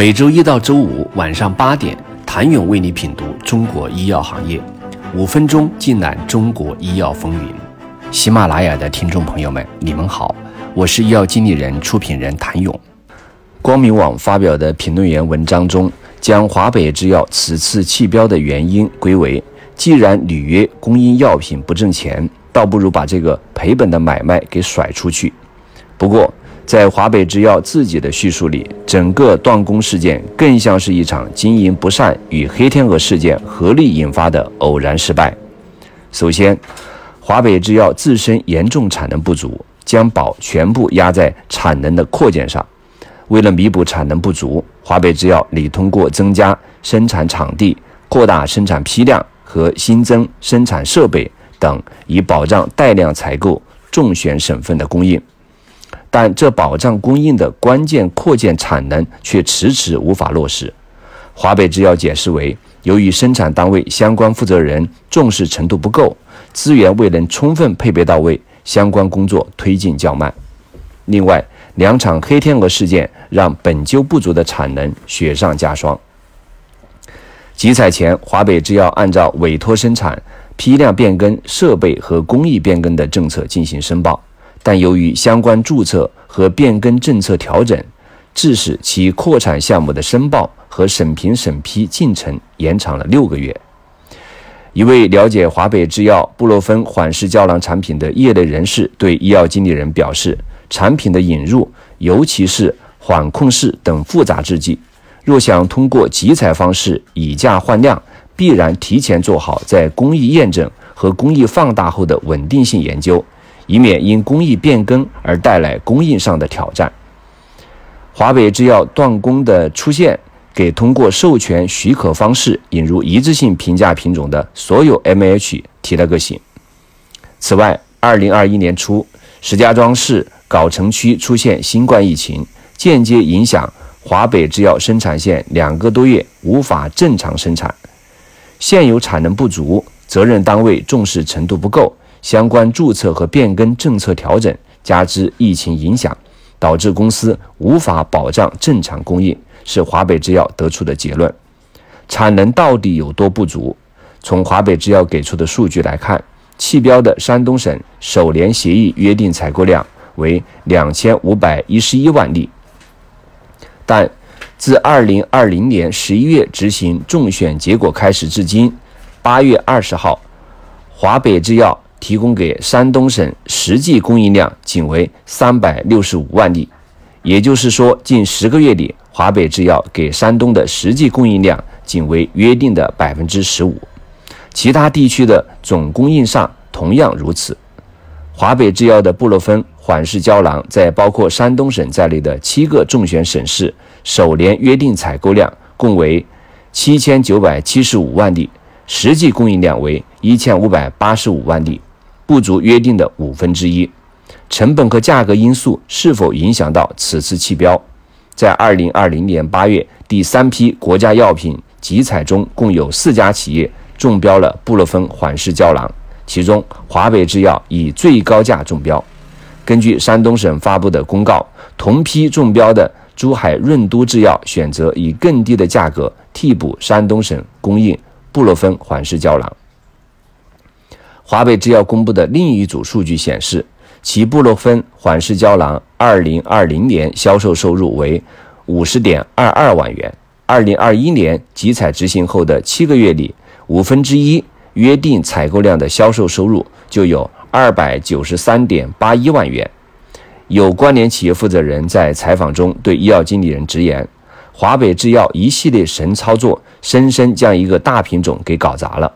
每周一到周五晚上八点，谭勇为你品读中国医药行业，五分钟尽览中国医药风云。喜马拉雅的听众朋友们，你们好，我是医药经理人、出品人谭勇。光明网发表的评论员文章中，将华北制药此次弃标的原因归为：既然履约供应药品不挣钱，倒不如把这个赔本的买卖给甩出去。不过，在华北制药自己的叙述里，整个断供事件更像是一场经营不善与黑天鹅事件合力引发的偶然失败。首先，华北制药自身严重产能不足，将宝全部压在产能的扩建上。为了弥补产能不足，华北制药拟通过增加生产场地、扩大生产批量和新增生产设备等，以保障带量采购重选省份的供应。但这保障供应的关键扩建产能却迟迟无法落实。华北制药解释为，由于生产单位相关负责人重视程度不够，资源未能充分配备到位，相关工作推进较慢。另外，两场黑天鹅事件让本就不足的产能雪上加霜。集采前，华北制药按照委托生产、批量变更设备和工艺变更的政策进行申报。但由于相关注册和变更政策调整，致使其扩产项目的申报和审评审批进程延长了六个月。一位了解华北制药布洛芬缓释胶囊产品的业内人士对医药经理人表示：“产品的引入，尤其是缓控式等复杂制剂，若想通过集采方式以价换量，必然提前做好在工艺验证和工艺放大后的稳定性研究。”以免因工艺变更而带来供应上的挑战。华北制药断供的出现，给通过授权许可方式引入一致性评价品种的所有 MH 提了个醒。此外，二零二一年初，石家庄市藁城区出现新冠疫情，间接影响华北制药生产线两个多月无法正常生产，现有产能不足，责任单位重视程度不够。相关注册和变更政策调整，加之疫情影响，导致公司无法保障正常供应，是华北制药得出的结论。产能到底有多不足？从华北制药给出的数据来看，弃标的山东省首年协议约定采购量为两千五百一十一万例，但自二零二零年十一月执行中选结果开始至今，八月二十号，华北制药。提供给山东省实际供应量仅为三百六十五万例，也就是说，近十个月里，华北制药给山东的实际供应量仅为约定的百分之十五。其他地区的总供应上同样如此。华北制药的布洛芬缓释胶囊在包括山东省在内的七个重选省市，首年约定采购量共为七千九百七十五万例，实际供应量为一千五百八十五万例。不足约定的五分之一，成本和价格因素是否影响到此次弃标？在二零二零年八月第三批国家药品集采中，共有四家企业中标了布洛芬缓释胶囊，其中华北制药以最高价中标。根据山东省发布的公告，同批中标的珠海润都制药选择以更低的价格替补山东省供应布洛芬缓释胶囊。华北制药公布的另一组数据显示，其布洛芬缓释胶囊2020年销售收入为50.22万元。2021年集采执行后的七个月里，五分之一约定采购量的销售收入就有293.81万元。有关联企业负责人在采访中对医药经理人直言：“华北制药一系列神操作，深深将一个大品种给搞砸了。”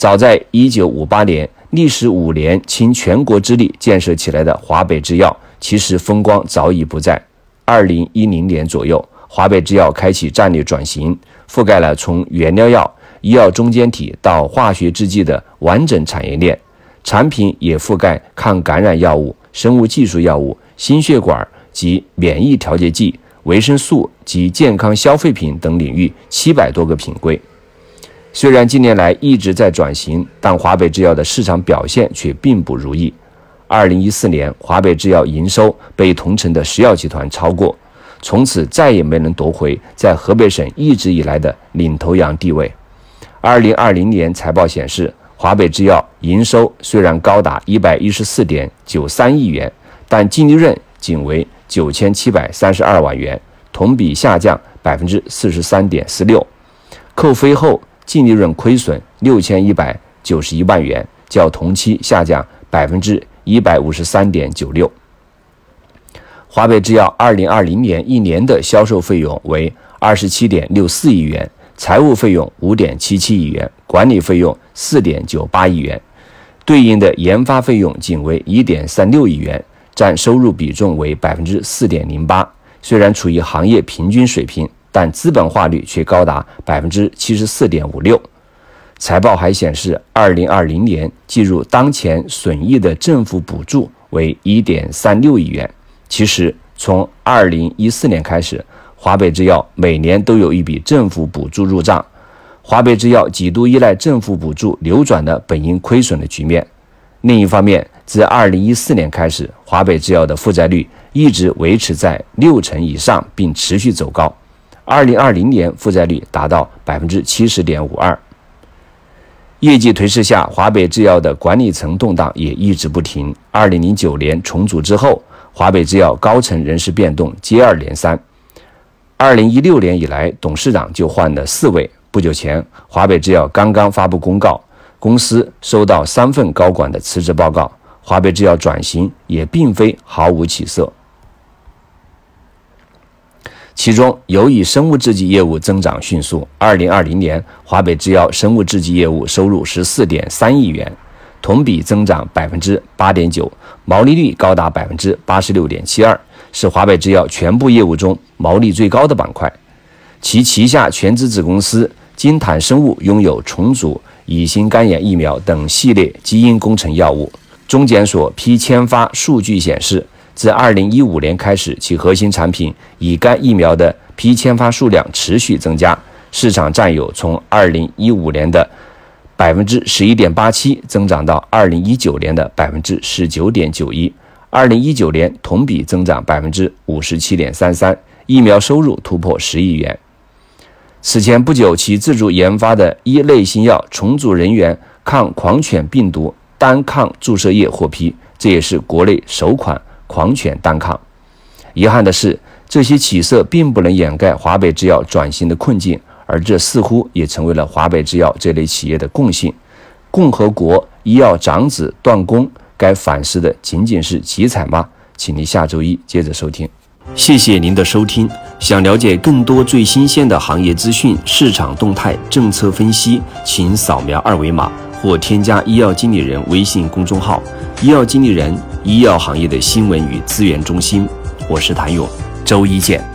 早在一九五八年，历时五年，倾全国之力建设起来的华北制药，其实风光早已不在。二零一零年左右，华北制药开启战略转型，覆盖了从原料药、医药中间体到化学制剂的完整产业链，产品也覆盖抗感染药物、生物技术药物、心血管及免疫调节剂、维生素及健康消费品等领域七百多个品规。虽然近年来一直在转型，但华北制药的市场表现却并不如意。二零一四年，华北制药营收被同城的石药集团超过，从此再也没能夺回在河北省一直以来的领头羊地位。二零二零年财报显示，华北制药营收虽然高达一百一十四点九三亿元，但净利润仅为九千七百三十二万元，同比下降百分之四十三点四六，扣非后净利润亏损六千一百九十一万元，较同期下降百分之一百五十三点九六。华北制药二零二零年一年的销售费用为二十七点六四亿元。财务费用五点七七亿元，管理费用四点九八亿元，对应的研发费用仅为一点三六亿元，占收入比重为百分之四点零八。虽然处于行业平均水平，但资本化率却高达百分之七十四点五六。财报还显示，二零二零年计入当前损益的政府补助为一点三六亿元。其实，从二零一四年开始。华北制药每年都有一笔政府补助入账，华北制药几度依赖政府补助扭转了本应亏损的局面。另一方面，自2014年开始，华北制药的负债率一直维持在六成以上，并持续走高。2020年负债率达到百分之七十点五二。业绩颓势下，华北制药的管理层动荡也一直不停。2009年重组之后，华北制药高层人事变动接二连三。二零一六年以来，董事长就换了四位。不久前，华北制药刚刚发布公告，公司收到三份高管的辞职报告。华北制药转型也并非毫无起色。其中，由以生物制剂业务增长迅速。二零二零年，华北制药生物制剂业务收入十四点三亿元，同比增长百分之八点九，毛利率高达百分之八十六点七二。是华北制药全部业务中毛利最高的板块，其旗下全资子公司金坦生物拥有重组乙型肝炎疫苗等系列基因工程药物。中检所批签发数据显示，自2015年开始，其核心产品乙肝疫苗的批签发数量持续增加，市场占有从2015年的百分之十一点八七增长到2019年的百分之十九点九一。二零一九年同比增长百分之五十七点三三，疫苗收入突破十亿元。此前不久，其自主研发的一类新药重组人员抗狂犬病毒单抗注射液获批，这也是国内首款狂犬单抗。遗憾的是，这些起色并不能掩盖华北制药转型的困境，而这似乎也成为了华北制药这类企业的共性。共和国医药长子断供。该反思的仅仅是集采吗？请您下周一接着收听。谢谢您的收听。想了解更多最新鲜的行业资讯、市场动态、政策分析，请扫描二维码或添加医药经理人微信公众号“医药经理人”——医药行业的新闻与资源中心。我是谭勇，周一见。